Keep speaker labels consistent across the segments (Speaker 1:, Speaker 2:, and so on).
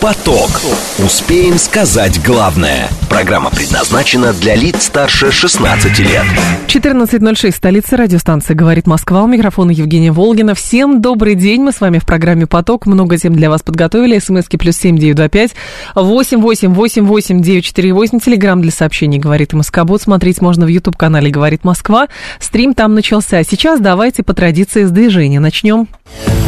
Speaker 1: Поток. Успеем сказать главное. Программа предназначена для лиц старше 16 лет.
Speaker 2: 14.06, столица радиостанции «Говорит Москва». У микрофона Евгения Волгина. Всем добрый день. Мы с вами в программе «Поток». Много тем для вас подготовили. СМСки плюс семь девять два пять восемь восемь восемь восемь девять четыре восемь. Телеграмм для сообщений «Говорит Москобот». Смотреть можно в YouTube-канале «Говорит Москва». Стрим там начался. Сейчас давайте по традиции с движения начнем.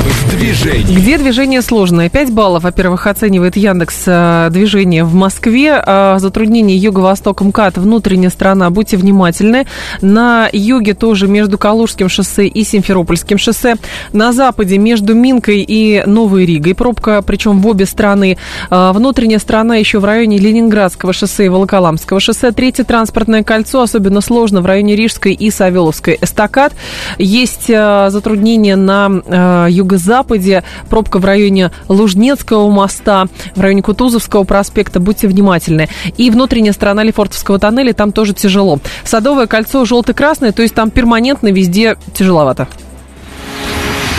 Speaker 1: В.
Speaker 2: Где движение сложное? 5 баллов, во-первых, оценивает Яндекс э, движение в Москве. Э, Затруднение юго-восток МКАД, внутренняя сторона, будьте внимательны. На юге тоже между Калужским шоссе и Симферопольским шоссе. На западе между Минкой и Новой Ригой пробка, причем в обе стороны. Э, Внутренняя сторона еще в районе Ленинградского шоссе и Волоколамского шоссе. Третье транспортное кольцо особенно сложно в районе Рижской и Савеловской эстакад. Есть затруднения на э, юго-западе, пробка в районе Лужнецкого моста, в районе Кутузовского проспекта, будьте внимательны. И внутренняя сторона Лефортовского тоннеля, там тоже тяжело. Садовое кольцо желто-красное, то есть там перманентно везде тяжеловато.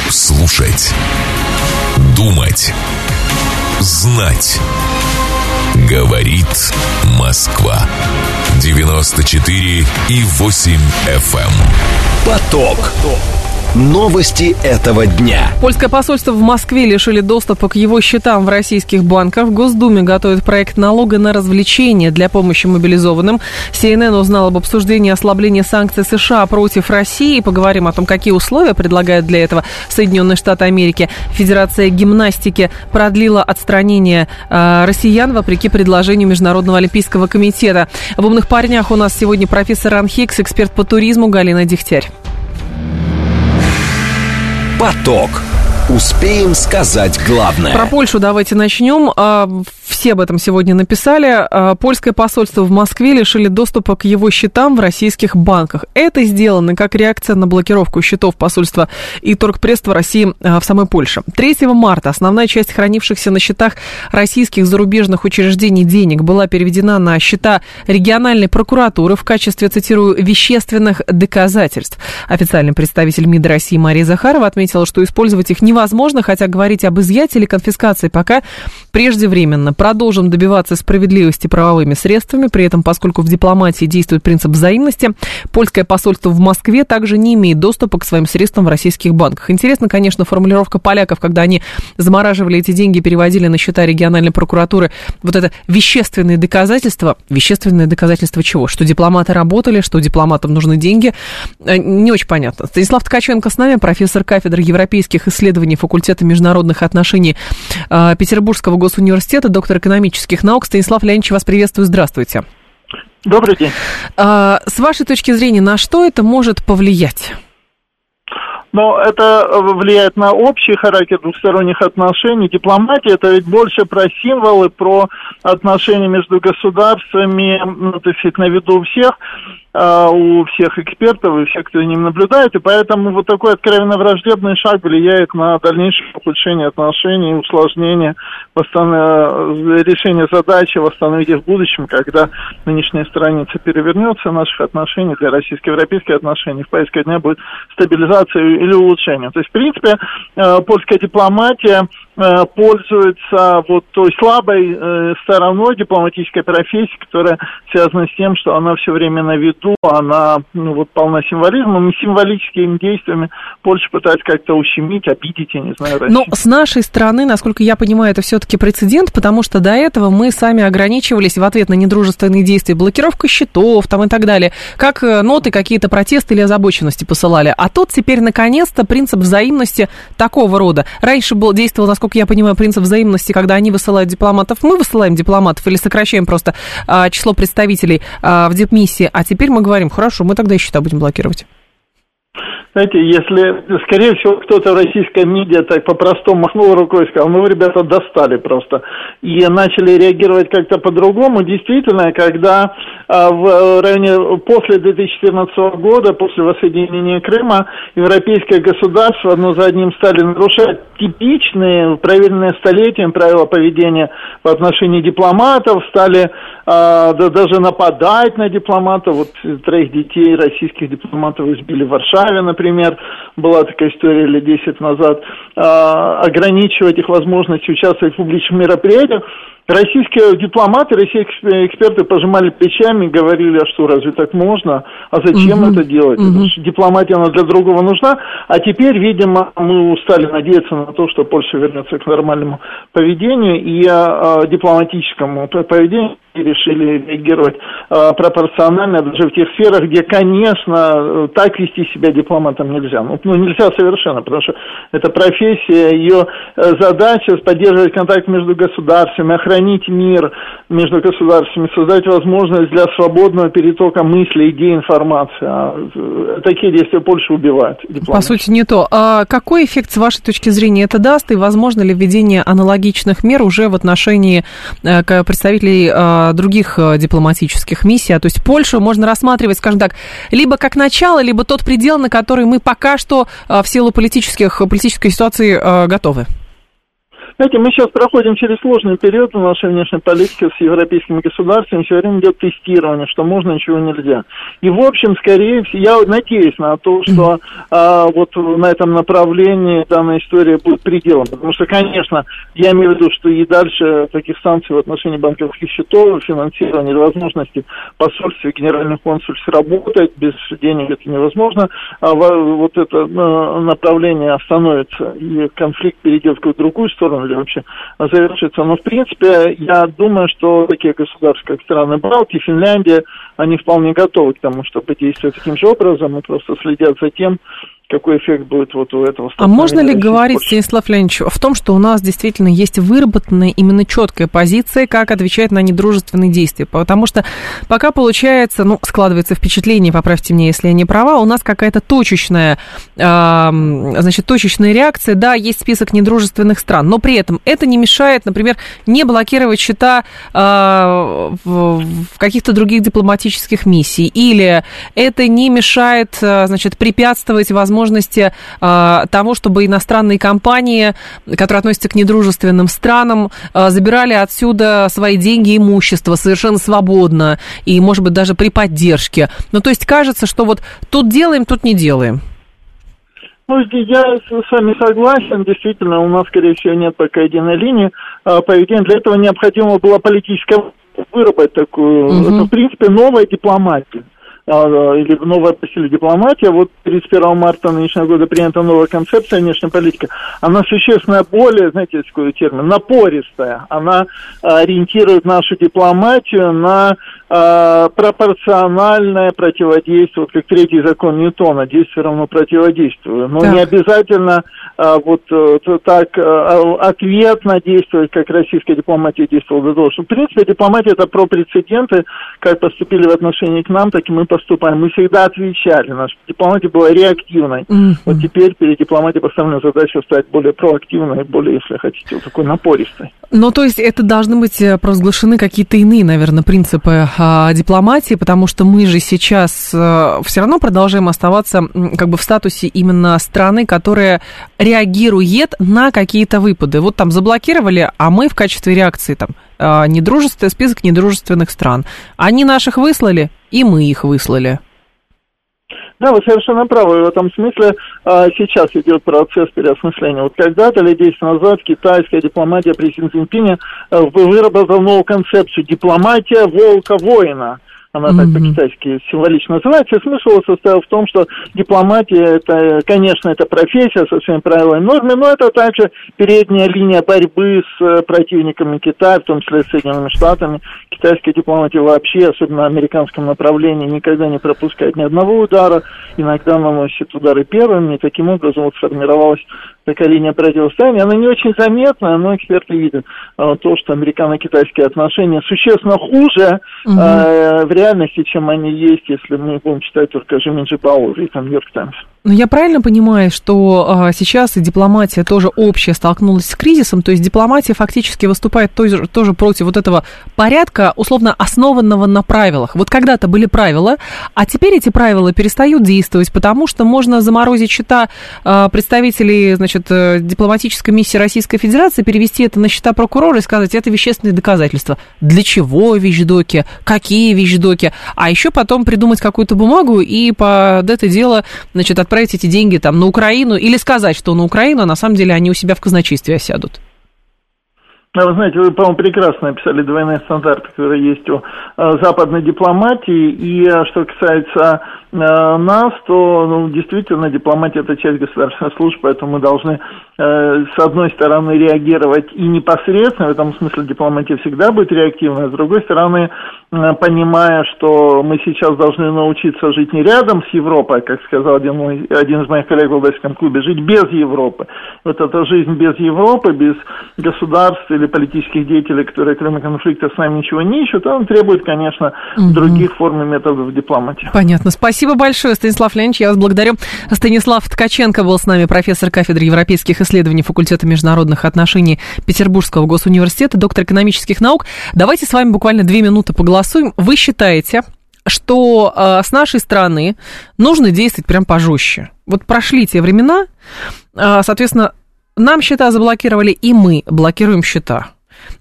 Speaker 1: Слушать. Думать. Знать. Говорит Москва. 94 и 8 FM. эм. Поток. Новости этого дня.
Speaker 2: Польское посольство в Москве лишили доступа к его счетам в российских банках. В Госдуме готовят проект налога на развлечения для помощи мобилизованным. CNN узнал об обсуждении ослабления санкций США против России. Поговорим о том, какие условия предлагают для этого Соединенные Штаты Америки. Федерация гимнастики продлила отстранение э, россиян вопреки предложению Международного олимпийского комитета. В «Умных парнях» у нас сегодня профессор Анхикс, эксперт по туризму Галина Дегтярь.
Speaker 1: Поток. Успеем сказать главное.
Speaker 2: Про Польшу давайте начнем. А, Все об этом сегодня написали. А, Польское посольство в Москве лишили доступа к его счетам в российских банках. Это сделано как реакция на блокировку счетов посольства и торгпредства России а, в самой Польше. 3 марта основная часть хранившихся на счетах российских зарубежных учреждений денег была переведена на счета региональной прокуратуры в качестве, цитирую, вещественных доказательств. Официальный представитель МИД России Мария Захарова отметила, что использовать их невозможно, хотя говорить об изъятии или конфискации пока преждевременно. Продолжим добиваться справедливости правовыми средствами. При этом, поскольку в дипломатии действует принцип взаимности, польское посольство в Москве также не имеет доступа к своим средствам в российских банках. Интересно, конечно, формулировка поляков, когда они замораживали эти деньги, переводили на счета региональной прокуратуры. Вот это вещественные доказательства. Вещественные доказательства чего? Что дипломаты работали, что дипломатам нужны деньги. Э, Не очень понятно. Станислав Ткаченко с нами, профессор кафедры европейских исследований факультета международных отношений э, Петербургского госуниверситета, доктор экономических наук. Станислав Леонидович, вас приветствую, здравствуйте.
Speaker 3: Добрый день.
Speaker 2: А, С вашей точки зрения, на что это может повлиять?
Speaker 3: Но это влияет на общий характер двухсторонних отношений. Дипломатия это ведь больше про символы, про отношения между государствами, ну, так сказать, на виду у всех, а, у всех экспертов и всех, кто за ним наблюдает. И поэтому вот такой откровенно враждебный шаг влияет на дальнейшее ухудшение отношений, усложнение восстан- решение задачи восстановить их в будущем, когда нынешняя страница перевернется наших отношений для российско-европейских отношений. В повестке дня будет стабилизация или улучшение. То есть, в принципе, э, польская дипломатия э, пользуется вот той слабой э, стороной дипломатической профессии, которая связана с тем, что она все время на виду, она ну, вот полна символизмом, и символическими действиями Польша пытается как-то ущемить, обидеть, я не знаю, Россию.
Speaker 2: Но Ну, с нашей стороны, насколько я понимаю, это все-таки прецедент, потому что до этого мы сами ограничивались в ответ на недружественные действия, блокировка счетов там и так далее, как э, ноты, какие-то протесты или озабоченности посылали. А тут теперь, наконец-то, принцип взаимности такого рода. Раньше был, действовал, насколько я понимаю, принцип взаимности, когда они высылают дипломатов, мы высылаем дипломатов или сокращаем просто а, число представителей а, в дипмиссии, а теперь мы говорим, хорошо, мы тогда и счета будем блокировать.
Speaker 3: Знаете, если, скорее всего, кто-то в российской медиа так по-простому махнул рукой и сказал, ну, ребята, достали просто. И начали реагировать как-то по-другому. Действительно, когда а, в районе, после 2014 года, после воссоединения Крыма, европейские государства одно за одним стали нарушать типичные, проверенные столетием правила поведения в отношении дипломатов, стали а, да, даже нападать на дипломатов. Вот троих детей российских дипломатов избили в Варшаве, например, была такая история лет 10 назад, а, ограничивать их возможность участвовать в публичных мероприятиях. Российские дипломаты, российские эксперты пожимали плечами, говорили, а что, разве так можно? А зачем угу, это делать? Угу. Дипломатия, она для другого нужна. А теперь, видимо, мы устали надеяться на то, что Польша вернется к нормальному поведению и а, дипломатическому поведению решили реагировать э, пропорционально даже в тех сферах, где, конечно, так вести себя дипломатом нельзя. Ну, ну нельзя совершенно, потому что это профессия, ее э, задача поддерживать контакт между государствами, охранить мир между государствами, создать возможность для свободного перетока мыслей, идей, информации. А э, такие действия Польша убивают.
Speaker 2: По сути, не то. А какой эффект, с вашей точки зрения, это даст, и возможно ли введение аналогичных мер уже в отношении э, представителей э, других дипломатических миссий. А то есть Польшу можно рассматривать, скажем так, либо как начало, либо тот предел, на который мы пока что в силу политических, политической ситуации готовы.
Speaker 3: Знаете, мы сейчас проходим через сложный период в нашей внешней политике с европейскими государствами. Все время идет тестирование, что можно, чего нельзя. И, в общем, скорее всего, я надеюсь на то, что а, вот на этом направлении данная история будет пределом. Потому что, конечно, я имею в виду, что и дальше таких санкций в отношении банковских счетов, финансирования, возможности посольств и генеральных консульств работать, без денег это невозможно. А вот это направление остановится, и конфликт перейдет в другую сторону ли вообще завершится. Но, в принципе, я думаю, что такие государства, как страны Балтии, Финляндия, они вполне готовы к тому, чтобы действовать таким же образом и просто следят за тем, какой эффект будет вот у этого
Speaker 2: А можно ли говорить, Станислав Леонидович, в том, что у нас действительно есть выработанная именно четкая позиция, как отвечать на недружественные действия? Потому что пока получается, ну, складывается впечатление, поправьте меня, если я не права, у нас какая-то точечная, э, значит, точечная реакция, да, есть список недружественных стран, но при этом это не мешает, например, не блокировать счета э, в, в каких-то других дипломатических миссий, или это не мешает, э, значит, препятствовать возможности возможности э, того, чтобы иностранные компании, которые относятся к недружественным странам, э, забирали отсюда свои деньги и имущество совершенно свободно и, может быть, даже при поддержке. Ну, то есть кажется, что вот тут делаем, тут не делаем.
Speaker 3: Ну, я с вами согласен. Действительно, у нас, скорее всего, нет пока единой линии а, поведения. Для этого необходимо было политическое выработать такую, угу. это, в принципе, новая дипломатия. А, или новая по силе дипломатия, вот 31 марта нынешнего года принята новая концепция внешней политики, она существенно более, знаете, есть такой термин, напористая, она ориентирует нашу дипломатию на э, пропорциональное противодействие, вот как третий закон Ньютона, действие равно противодействию, но так. не обязательно э, вот э, так э, ответно действовать, как российская дипломатия действовала до того, что, в принципе, дипломатия это про прецеденты, как поступили в отношении к нам, так и мы поступаем. Мы всегда отвечали. Наша дипломатия была реактивной. Mm-hmm. Вот теперь перед дипломатией поставлена задача стать более проактивной, более, если хотите, вот такой напористой.
Speaker 2: Ну, то есть это должны быть э, провозглашены какие-то иные, наверное, принципы а, дипломатии, потому что мы же сейчас а, все равно продолжаем оставаться как бы в статусе именно страны, которая реагирует на какие-то выпады. Вот там заблокировали, а мы в качестве реакции там недружественный список недружественных стран. Они наших выслали, и мы их выслали.
Speaker 3: Да, вы совершенно правы. В этом смысле а, сейчас идет процесс переосмысления. Вот когда-то, лет 10 назад, китайская дипломатия президента Цинпиня а, выработала новую концепцию «дипломатия волка-воина» она mm-hmm. так по-китайски символично называется, и смысл состоял в том, что дипломатия, это, конечно, это профессия со своими правилами и нормами, но это также передняя линия борьбы с э, противниками Китая, в том числе с Соединенными Штатами. Китайская дипломатия вообще, особенно на американском направлении, никогда не пропускает ни одного удара, иногда наносит удары первыми, и таким образом вот сформировалась такая линия противостояния. Она не очень заметная, но эксперты видят а, то, что американо-китайские отношения существенно хуже угу. э, в реальности, чем они есть, если мы будем читать только Жиминджи Бауэр и там Нью-Йорк Таймс.
Speaker 2: Но я правильно понимаю, что а, сейчас и дипломатия тоже общая столкнулась с кризисом, то есть дипломатия фактически выступает тоже, тоже против вот этого порядка, условно основанного на правилах. Вот когда-то были правила, а теперь эти правила перестают действовать, потому что можно заморозить счета а, представителей, значит, э, дипломатической миссии Российской Федерации, перевести это на счета прокурора и сказать, это вещественные доказательства. Для чего вещдоки, какие вещдоки, а еще потом придумать какую-то бумагу и под это дело, значит, отправить отправить эти деньги там на Украину или сказать, что на Украину, а на самом деле они у себя в казначействе осядут?
Speaker 3: А вы знаете, вы, по-моему, прекрасно описали двойные стандарты, которые есть у э, западной дипломатии. И э, что касается э, нас, то ну, действительно дипломатия это часть государственной службы, поэтому мы должны э, с одной стороны реагировать и непосредственно, в этом смысле дипломатия всегда будет реактивной, а с другой стороны, понимая, что мы сейчас должны научиться жить не рядом с Европой, как сказал один, мой, один из моих коллег в Алдайском клубе, жить без Европы. Вот эта жизнь без Европы, без государств или политических деятелей, которые кроме конфликта с нами ничего не ищут, он требует, конечно, угу. других форм и методов дипломатии.
Speaker 2: Понятно. Спасибо большое, Станислав Леонидович. Я вас благодарю. Станислав Ткаченко был с нами, профессор кафедры европейских исследований факультета международных отношений Петербургского госуниверситета, доктор экономических наук. Давайте с вами буквально две минуты поголосуем. Вы считаете, что э, с нашей стороны нужно действовать прям пожестче? Вот прошли те времена, э, соответственно, нам счета заблокировали, и мы блокируем счета.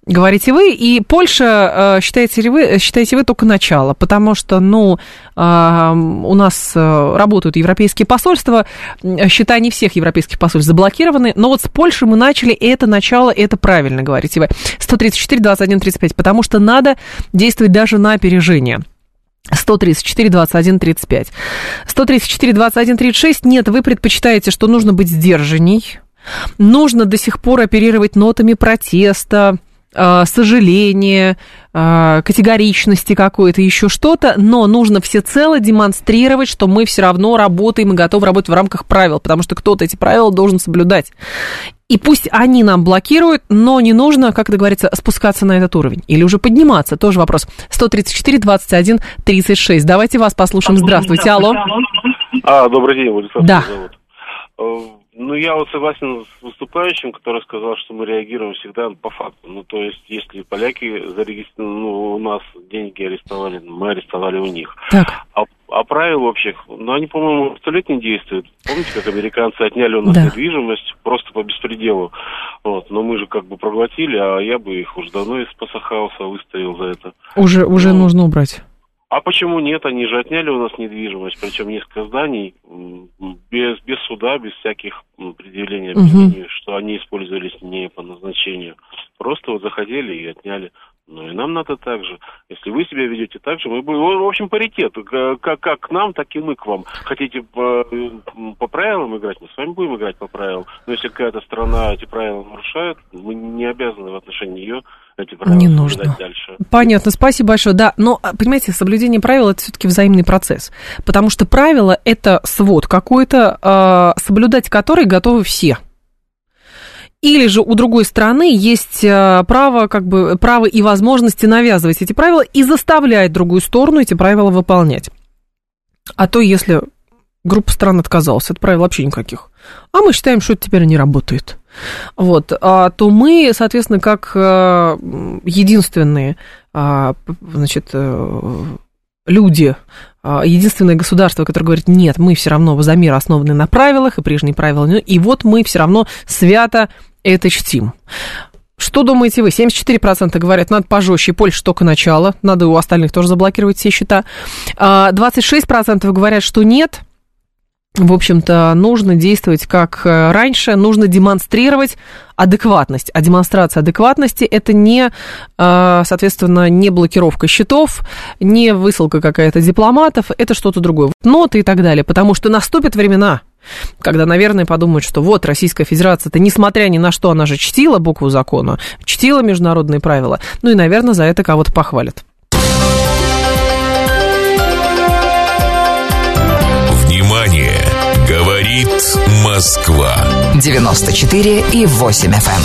Speaker 2: Говорите вы, и Польша, э, считаете ли вы, считаете вы только начало, потому что, ну, э, у нас э, работают европейские посольства, счета не всех европейских посольств заблокированы, но вот с Польшей мы начали, и это начало, и это правильно, говорите вы. 134, 21, 35, потому что надо действовать даже на опережение. 134, 21, 35. 134, 21, 36. Нет, вы предпочитаете, что нужно быть сдержанней, нужно до сих пор оперировать нотами протеста, э, сожаления, э, категоричности какой-то, еще что-то, но нужно всецело демонстрировать, что мы все равно работаем и готовы работать в рамках правил, потому что кто-то эти правила должен соблюдать. И пусть они нам блокируют, но не нужно, как это говорится, спускаться на этот уровень. Или уже подниматься, тоже вопрос. 134, 21, 36. Давайте вас послушаем. Здравствуйте, алло.
Speaker 4: А, добрый день, Владислав.
Speaker 2: Да.
Speaker 4: Зовут. Ну, я вот согласен с выступающим, который сказал, что мы реагируем всегда по факту. Ну, то есть, если поляки зарегистрировали, ну, у нас деньги арестовали, мы арестовали у них.
Speaker 2: Так.
Speaker 4: А, а правил общих, ну, они, по-моему, сто лет не действуют. Помните, как американцы отняли у нас
Speaker 2: Да.
Speaker 4: недвижимость просто по беспределу? Вот, но мы же как бы проглотили, а я бы их уже давно из Пасахауса выставил за это.
Speaker 2: Уже, уже
Speaker 4: Ну,
Speaker 2: нужно убрать.
Speaker 4: А почему нет? Они же отняли у нас недвижимость, причем несколько зданий, без, без суда, без всяких предъявлений обвинений, что они использовались не по назначению. Просто вот заходили и отняли. Ну и нам надо так же. Если вы себя ведете так же, мы будем, в общем, паритет. Как, как к нам, так и мы к вам. Хотите по, м, по правилам играть, мы с вами будем играть по правилам. Но если какая-то страна эти правила нарушает, мы не обязаны в отношении нее эти правила
Speaker 2: Не нужно.
Speaker 4: дальше.
Speaker 2: Понятно, спасибо большое. Да, но, а, понимаете, соблюдение правил это все-таки взаимный процесс. Потому что правила это свод какой-то, а, соблюдать который готовы все. Или же у другой стороны есть а, право, как бы, право и возможности навязывать эти правила и заставлять другую сторону эти правила выполнять. А то, если группа стран отказалась от правил вообще никаких, а мы считаем, что это теперь не работает, вот, а, то мы, соответственно, как м, единственные, а, значит, э, люди, а, единственное государство, которое говорит, нет, мы все равно за мир основаны на правилах, и прежние правила, не- и вот мы все равно свято это чтим. Что думаете вы? 74% говорят, надо пожестче, Польша только начало, надо у остальных тоже заблокировать все счета. А, 26% говорят, что нет, в общем-то, нужно действовать как э, раньше, нужно демонстрировать адекватность. А демонстрация адекватности это не, э, соответственно, не блокировка счетов, не высылка какая-то дипломатов, это что-то другое. Ноты и так далее. Потому что наступят времена, когда, наверное, подумают, что вот Российская Федерация-то, несмотря ни на что, она же чтила букву закона, чтила международные правила. Ну и, наверное, за это кого-то похвалят.
Speaker 1: Внимание! Говорит Москва.
Speaker 5: 94 и 8 FM.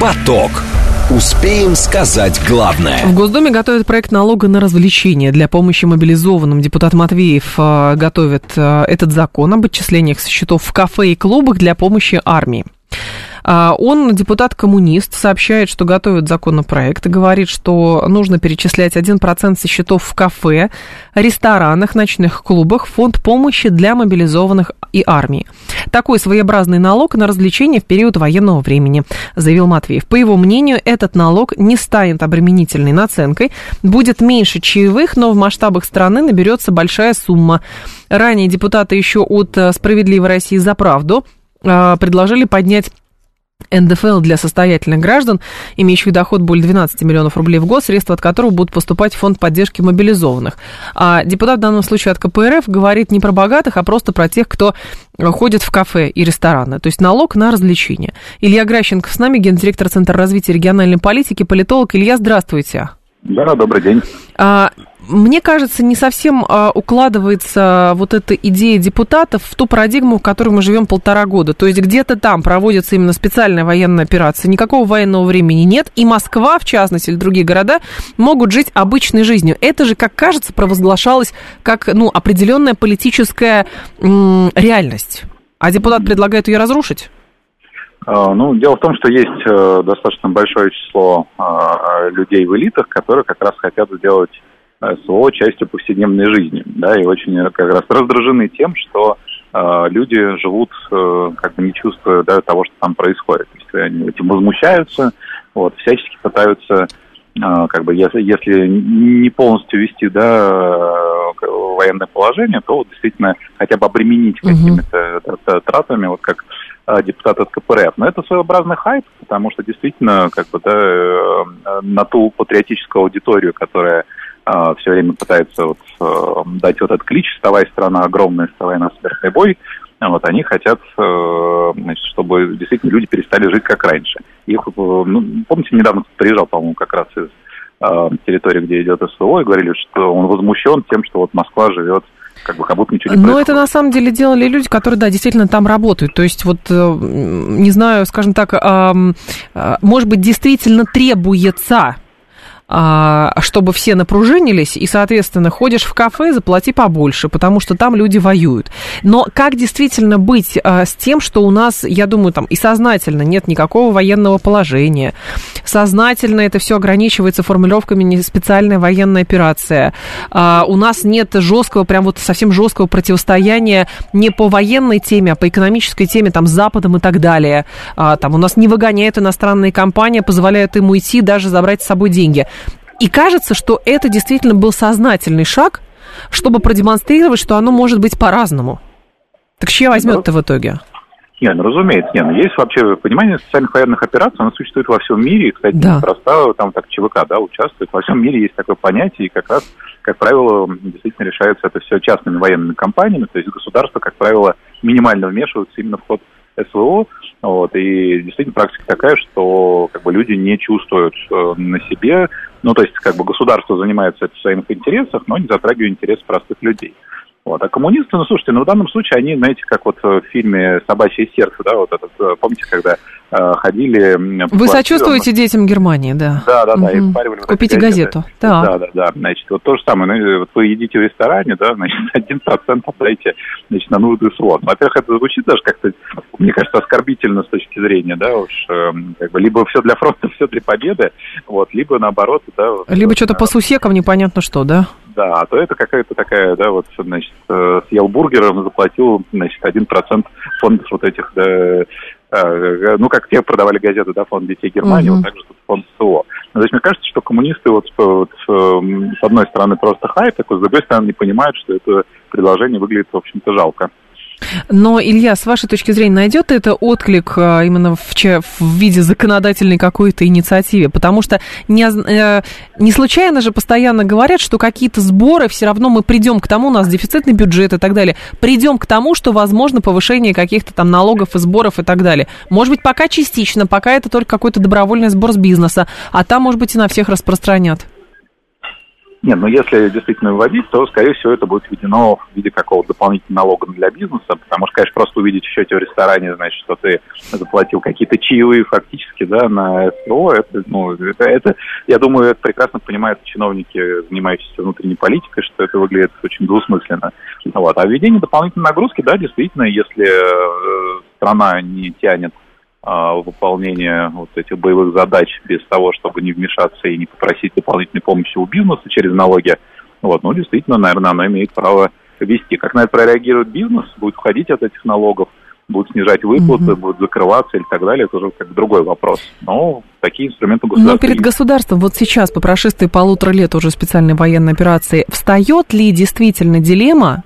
Speaker 1: Поток. Успеем сказать главное.
Speaker 2: В Госдуме готовят проект налога на развлечения. Для помощи мобилизованным депутат Матвеев э, готовит э, этот закон об отчислениях со счетов в кафе и клубах для помощи армии. А, он депутат-коммунист, сообщает, что готовит законопроект и говорит, что нужно перечислять 1% со счетов в кафе, ресторанах, ночных клубах, фонд помощи для мобилизованных и армии. Такой своеобразный налог на развлечения в период военного времени, заявил Матвеев. По его мнению, этот налог не станет обременительной наценкой, будет меньше чаевых, но в масштабах страны наберется большая сумма. Ранее депутаты еще от «Справедливой России за правду» а, предложили поднять НДФЛ для состоятельных граждан, имеющих доход более 12 миллионов рублей в год, средства от которого будут поступать в фонд поддержки мобилизованных. А депутат в данном случае от КПРФ говорит не про богатых, а просто про тех, кто ходит в кафе и рестораны, то есть налог на развлечения. Илья Гращенко с нами, гендиректор Центра развития региональной политики, политолог. Илья, здравствуйте.
Speaker 5: Да, добрый день.
Speaker 2: А, мне кажется, не совсем а, укладывается вот эта идея депутатов в ту парадигму, в которой мы живем полтора года. То есть где-то там проводится именно специальная военная операция, никакого военного времени нет, и Москва, в частности, или другие города могут жить обычной жизнью. Это же, как кажется, провозглашалось как ну, определенная политическая м- реальность. А депутат предлагает ее разрушить?
Speaker 5: А, ну, дело в том, что есть э, достаточно большое число а, людей в элитах, которые как раз хотят сделать СВО частью повседневной жизни, да, и очень как раз раздражены тем, что э, люди живут, э, как бы не чувствуя да, того, что там происходит. То есть они этим возмущаются, вот, всячески пытаются, э, как бы, если, если не полностью вести, да, э, военное положение, то вот, действительно хотя бы обременить какими-то э, тратами, вот как э, депутат от КПРФ. Но это своеобразный хайп, потому что действительно, как бы, да, на ту патриотическую аудиторию, которая а, все время пытаются вот, э, дать вот этот клич «Вставай, страна огромная, вставай на смертный бой», вот, они хотят, э, значит, чтобы действительно люди перестали жить как раньше. Их, э, ну, помните, недавно приезжал, по-моему, как раз из территории, где идет СВО, и говорили, что он возмущен тем, что вот Москва живет как бы как будто ничего не
Speaker 2: Но происходит. это на самом деле делали люди, которые, да, действительно там работают. То есть вот, не знаю, скажем так, может быть, действительно требуется чтобы все напружинились, и, соответственно, ходишь в кафе, заплати побольше, потому что там люди воюют. Но как действительно быть а, с тем, что у нас, я думаю, там и сознательно нет никакого военного положения, сознательно это все ограничивается формулировками не специальная военная операция, а, у нас нет жесткого, прям вот совсем жесткого противостояния не по военной теме, а по экономической теме, там, с Западом и так далее. Там у нас не выгоняют иностранные компании, позволяют им уйти, даже забрать с собой деньги. И кажется, что это действительно был сознательный шаг, чтобы продемонстрировать, что оно может быть по-разному. Так чья возьмет-то в итоге?
Speaker 5: Не, ну разумеется, не, ну есть вообще понимание социальных военных операций, оно существует во всем мире, и, кстати, да. неспроста там так ЧВК, да, участвует. Во всем мире есть такое понятие, и как раз, как правило, действительно решается это все частными военными компаниями, то есть государство, как правило, минимально вмешивается именно в ход СВО, вот, и действительно практика такая, что как бы люди не чувствуют э, на себе, ну, то есть как бы государство занимается в своих интересах, но не затрагивая интерес простых людей. Вот. А коммунисты, ну, слушайте, ну, в данном случае они, знаете, как вот в фильме «Собачье сердце», да, вот этот, э, помните, когда э, ходили...
Speaker 2: Вы сочувствуете детям Германии, да?
Speaker 5: Да, да, да, угу. и.
Speaker 2: Купите газету,
Speaker 5: да. Да, да, да, значит, вот то же самое, ну, вот вы едите в ресторане, да, значит, один процент отдайте, значит, на нужды. Ну, во-первых, это звучит даже как-то, мне кажется, оскорбительно с точки зрения, да, уж, э, как бы, либо все для фронта, все для победы, вот, либо наоборот, да. Вот,
Speaker 2: либо вот, что-то по сусекам непонятно что, да?
Speaker 5: Да, а то это какая-то такая, да, вот, значит, э, съел бургером, заплатил, значит, один процент фондов вот этих, да, э, э, ну, как те продавали газеты, да, фонд детей Германии, uh-huh. вот так же тут фонд СО. Ну, то есть мне кажется, что коммунисты вот, вот с одной стороны просто хайп, такой, с другой стороны не понимают, что это предложение выглядит, в общем-то, жалко.
Speaker 2: Но, Илья, с вашей точки зрения, найдет это отклик а, именно в, в виде законодательной какой-то инициативы? Потому что не, э, не случайно же постоянно говорят, что какие-то сборы, все равно мы придем к тому, у нас дефицитный бюджет и так далее, придем к тому, что возможно повышение каких-то там налогов и сборов и так далее. Может быть, пока частично, пока это только какой-то добровольный сбор с бизнеса, а там, может быть, и на всех распространят.
Speaker 5: Нет, но если действительно вводить, то, скорее всего, это будет введено в виде какого-то дополнительного налога для бизнеса, потому что, конечно, просто увидеть в счете в ресторане, значит, что ты заплатил какие-то чаевые фактически, да, на СТО, это, ну, это, это, я думаю, это прекрасно понимают чиновники, занимающиеся внутренней политикой, что это выглядит очень двусмысленно. Вот. А введение дополнительной нагрузки, да, действительно, если э, страна не тянет выполнения вот этих боевых задач без того, чтобы не вмешаться и не попросить дополнительной помощи у бизнеса через налоги, вот, ну, действительно, наверное, она имеет право вести. Как на это прореагирует бизнес, будет уходить от этих налогов, будут снижать выплаты, mm-hmm. будут закрываться и так далее, это уже как другой вопрос. Но такие инструменты
Speaker 2: государства. Но перед государством вот сейчас, по прошествии полутора лет уже специальной военной операции, встает ли действительно дилемма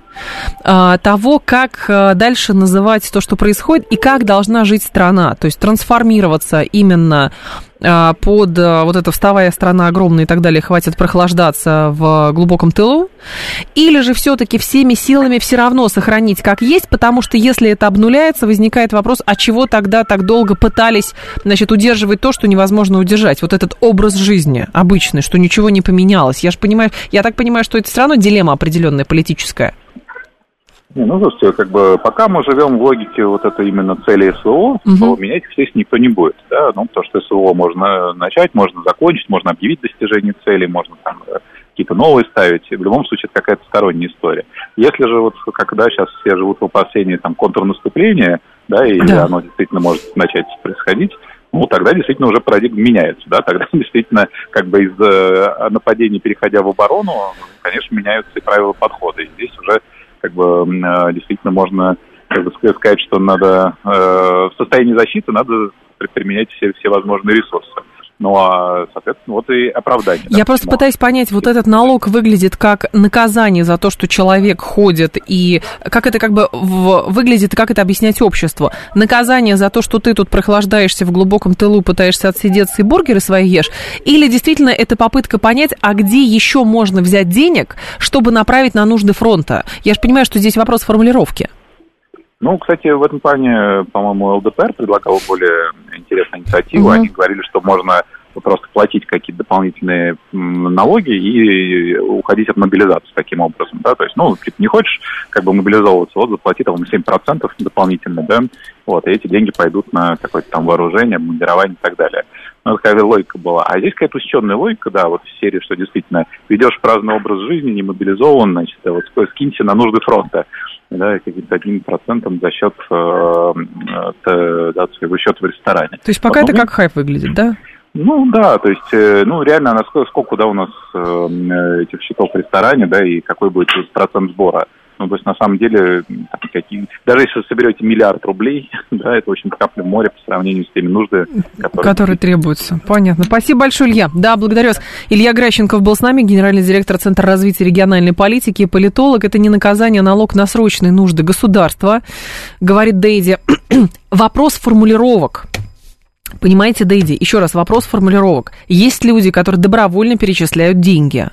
Speaker 2: а, того, как а, дальше называть то, что происходит, и как должна жить страна, то есть трансформироваться именно под вот эта вставая страна огромная и так далее, хватит прохлаждаться в глубоком тылу, или же все-таки всеми силами все равно сохранить как есть, потому что если это обнуляется, возникает вопрос, а чего тогда так долго пытались, значит, удерживать то, что невозможно удержать, вот этот образ жизни обычный, что ничего не поменялось. Я же понимаю, я так понимаю, что это все равно дилемма определенная политическая.
Speaker 5: Не, ну, слушайте, как бы пока мы живем в логике вот этой именно цели СВО, угу. то менять здесь никто не будет, да, ну, потому что СВО можно начать, можно закончить, можно объявить достижение цели, можно там э, какие-то новые ставить. В любом случае, это какая-то сторонняя история. Если же вот, когда сейчас все живут в опасении там контрнаступления, да, и да. оно действительно может начать происходить, ну, тогда действительно уже парадигма меняется, да, тогда действительно как бы из э, нападения, переходя в оборону, конечно, меняются и правила подхода. И здесь уже как бы э, действительно можно как бы сказать, что надо э, в состоянии защиты надо применять все, все возможные ресурсы. Ну, а, соответственно, вот и оправдание.
Speaker 2: Я да, просто почему? пытаюсь понять, вот этот налог выглядит как наказание за то, что человек ходит, и как это как бы в, выглядит, как это объяснять обществу. Наказание за то, что ты тут прохлаждаешься в глубоком тылу, пытаешься отсидеться и бургеры свои ешь, или действительно это попытка понять, а где еще можно взять денег, чтобы направить на нужды фронта? Я же понимаю, что здесь вопрос формулировки.
Speaker 5: Ну, кстати, в этом плане, по-моему, ЛДПР предлагал более интересную инициативу. Угу. Они говорили, что можно просто платить какие-то дополнительные налоги и уходить от мобилизации таким образом, да, то есть, ну, типа, не хочешь как бы мобилизовываться, вот заплати там 7% дополнительно, да, вот, и эти деньги пойдут на какое-то там вооружение, обмундирование и так далее. Ну, такая логика была. А здесь какая-то усеченная логика, да, вот в серии, что действительно ведешь праздный образ жизни, не мобилизован, значит, вот скинься на нужды фронта да, каким-то одним процентом за счет э, э, да, своего счета в ресторане.
Speaker 2: То есть пока вот, это как хайп выглядит, да?
Speaker 5: Ну да, то есть, э, ну реально, насколько сколько да, у нас э, этих счетов в ресторане, да, и какой будет процент сбора. Ну, то есть, на самом деле, какие, даже если вы соберете миллиард рублей, да, это очень капля в море по сравнению с теми нуждами,
Speaker 2: которые... Которые требуются. Понятно. Спасибо большое, Илья. Да, благодарю вас. Илья Гращенков был с нами, генеральный директор Центра развития региональной политики, политолог. Это не наказание, а налог на срочные нужды государства, говорит Дейди. Вопрос формулировок. Понимаете, Дэйди, еще раз вопрос формулировок. Есть люди, которые добровольно перечисляют деньги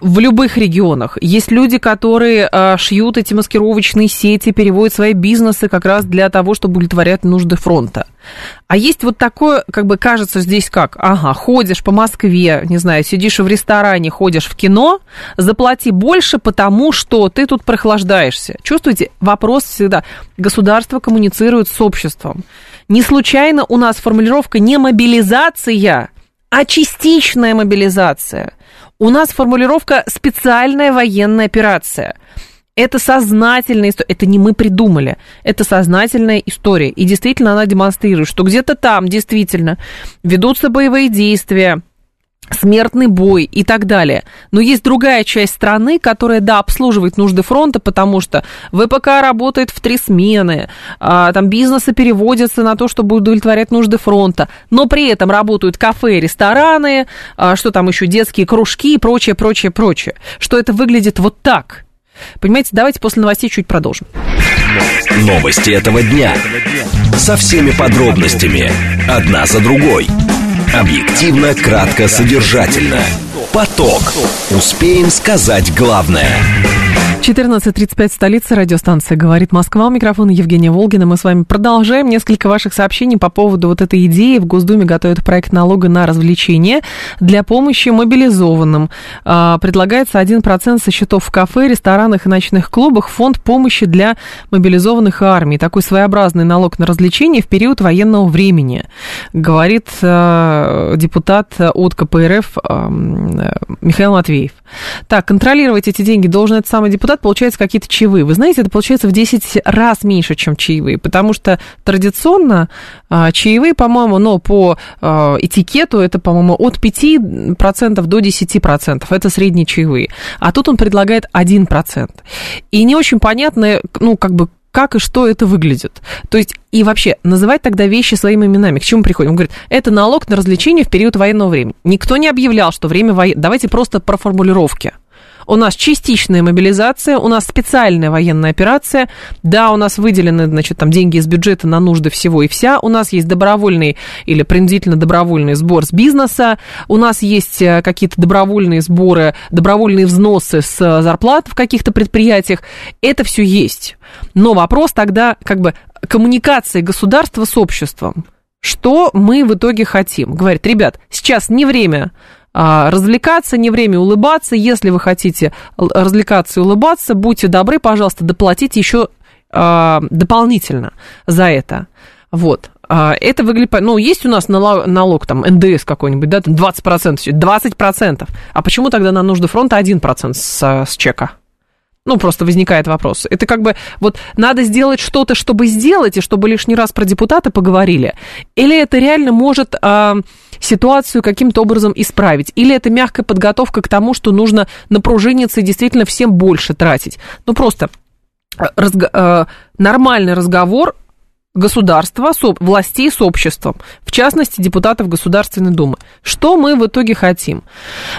Speaker 2: в любых регионах. Есть люди, которые э, шьют эти маскировочные сети, переводят свои бизнесы как раз для того, чтобы удовлетворять нужды фронта. А есть вот такое, как бы кажется здесь как, ага, ходишь по Москве, не знаю, сидишь в ресторане, ходишь в кино, заплати больше, потому что ты тут прохлаждаешься. Чувствуете, вопрос всегда, государство коммуницирует с обществом. Не случайно у нас формулировка не мобилизация, а частичная мобилизация. У нас формулировка специальная военная операция. Это сознательная история. Это не мы придумали. Это сознательная история. И действительно она демонстрирует, что где-то там действительно ведутся боевые действия, смертный бой и так далее. Но есть другая часть страны, которая, да, обслуживает нужды фронта, потому что ВПК работает в три смены, а, там бизнесы переводятся на то, чтобы удовлетворять нужды фронта, но при этом работают кафе, рестораны, а, что там еще, детские кружки и прочее, прочее, прочее. Что это выглядит вот так. Понимаете, давайте после новостей чуть продолжим.
Speaker 1: Новости этого дня. Со всеми подробностями. Одна за другой. Объективно, кратко, содержательно. Поток. Успеем сказать главное.
Speaker 2: 14.35, столица, радиостанция «Говорит Москва». У микрофона Евгения Волгина. Мы с вами продолжаем. Несколько ваших сообщений по поводу вот этой идеи. В Госдуме готовят проект налога на развлечения для помощи мобилизованным. А, предлагается 1% со счетов в кафе, ресторанах и ночных клубах фонд помощи для мобилизованных армий. Такой своеобразный налог на развлечения в период военного времени, говорит а, депутат от КПРФ а, Михаил Матвеев. Так, контролировать эти деньги должен этот самый депутат, получается какие-то чаевые. Вы знаете, это получается в 10 раз меньше, чем чаевые, потому что традиционно а, чаевые, по-моему, но по а, этикету это, по-моему, от 5% до 10%. Это средние чаевые. А тут он предлагает 1%. И не очень понятно, ну, как бы, как и что это выглядит. То есть, и вообще, называть тогда вещи своими именами. К чему приходим? Он говорит, это налог на развлечение в период военного времени. Никто не объявлял, что время военного... Давайте просто про формулировки у нас частичная мобилизация, у нас специальная военная операция, да, у нас выделены, значит, там деньги из бюджета на нужды всего и вся, у нас есть добровольный или принудительно добровольный сбор с бизнеса, у нас есть э, какие-то добровольные сборы, добровольные взносы с э, зарплат в каких-то предприятиях, это все есть. Но вопрос тогда, как бы, коммуникации государства с обществом. Что мы в итоге хотим? Говорит, ребят, сейчас не время развлекаться, не время улыбаться. Если вы хотите развлекаться и улыбаться, будьте добры, пожалуйста, доплатите еще а, дополнительно за это. Вот. А, это выглядит... Ну, есть у нас налог, налог там, НДС какой-нибудь, да, 20%, 20%. А почему тогда на нужды фронта 1% с, с чека? Ну, просто возникает вопрос. Это как бы, вот, надо сделать что-то, чтобы сделать, и чтобы лишний раз про депутаты поговорили? Или это реально может э, ситуацию каким-то образом исправить? Или это мягкая подготовка к тому, что нужно напружиниться и действительно всем больше тратить? Ну, просто разго- э, нормальный разговор государства, властей с обществом, в частности, депутатов Государственной Думы. Что мы в итоге хотим?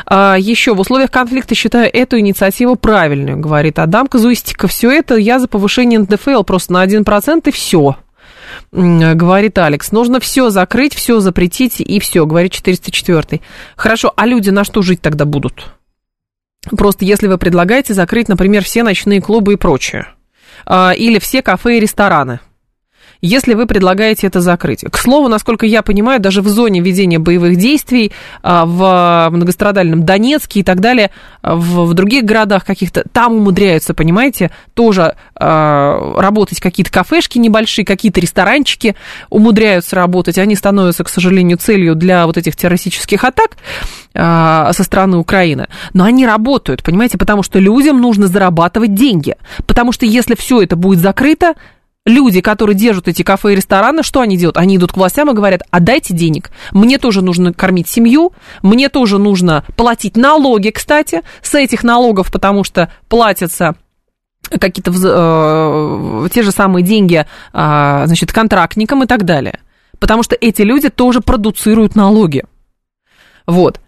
Speaker 2: А, еще в условиях конфликта считаю эту инициативу правильной, говорит Адам Казуистика. Все это я за повышение НДФЛ просто на 1% и все говорит Алекс. Нужно все закрыть, все запретить и все, говорит 404. Хорошо, а люди на что жить тогда будут? Просто если вы предлагаете закрыть, например, все ночные клубы и прочее, а, или все кафе и рестораны – если вы предлагаете это закрыть. К слову, насколько я понимаю, даже в зоне ведения боевых действий а, в многострадальном Донецке и так далее, в, в других городах каких-то, там умудряются, понимаете, тоже э, работать какие-то кафешки небольшие, какие-то ресторанчики умудряются работать. Они становятся, к сожалению, целью для вот этих террористических атак со стороны Украины. Но они работают, понимаете, потому что людям нужно зарабатывать деньги. Потому что если все это будет закрыто, люди, которые держат эти кафе и рестораны, что они делают? Они идут к властям и говорят, отдайте денег. Мне тоже нужно кормить семью, мне тоже нужно платить налоги, кстати, с этих налогов, потому что платятся какие-то э, те же самые деньги, э, значит, контрактникам и так далее. Потому что эти люди тоже продуцируют налоги. Вот.